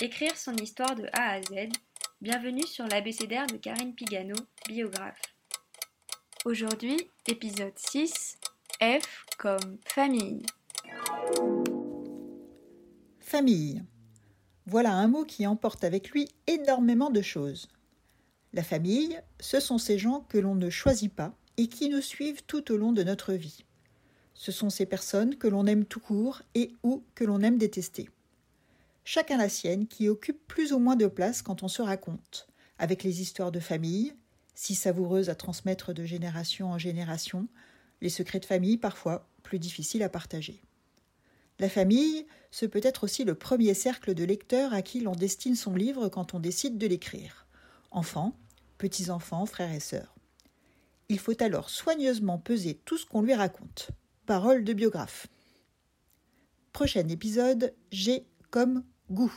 Écrire son histoire de A à Z. Bienvenue sur l'abécédaire de Karine Pigano, biographe. Aujourd'hui, épisode 6, F comme famille. Famille. Voilà un mot qui emporte avec lui énormément de choses. La famille, ce sont ces gens que l'on ne choisit pas et qui nous suivent tout au long de notre vie. Ce sont ces personnes que l'on aime tout court et ou que l'on aime détester chacun la sienne, qui occupe plus ou moins de place quand on se raconte, avec les histoires de famille, si savoureuses à transmettre de génération en génération, les secrets de famille parfois plus difficiles à partager. La famille, ce peut être aussi le premier cercle de lecteurs à qui l'on destine son livre quand on décide de l'écrire. Enfants, petits-enfants, frères et sœurs. Il faut alors soigneusement peser tout ce qu'on lui raconte. Parole de biographe. Prochain épisode, G comme goût.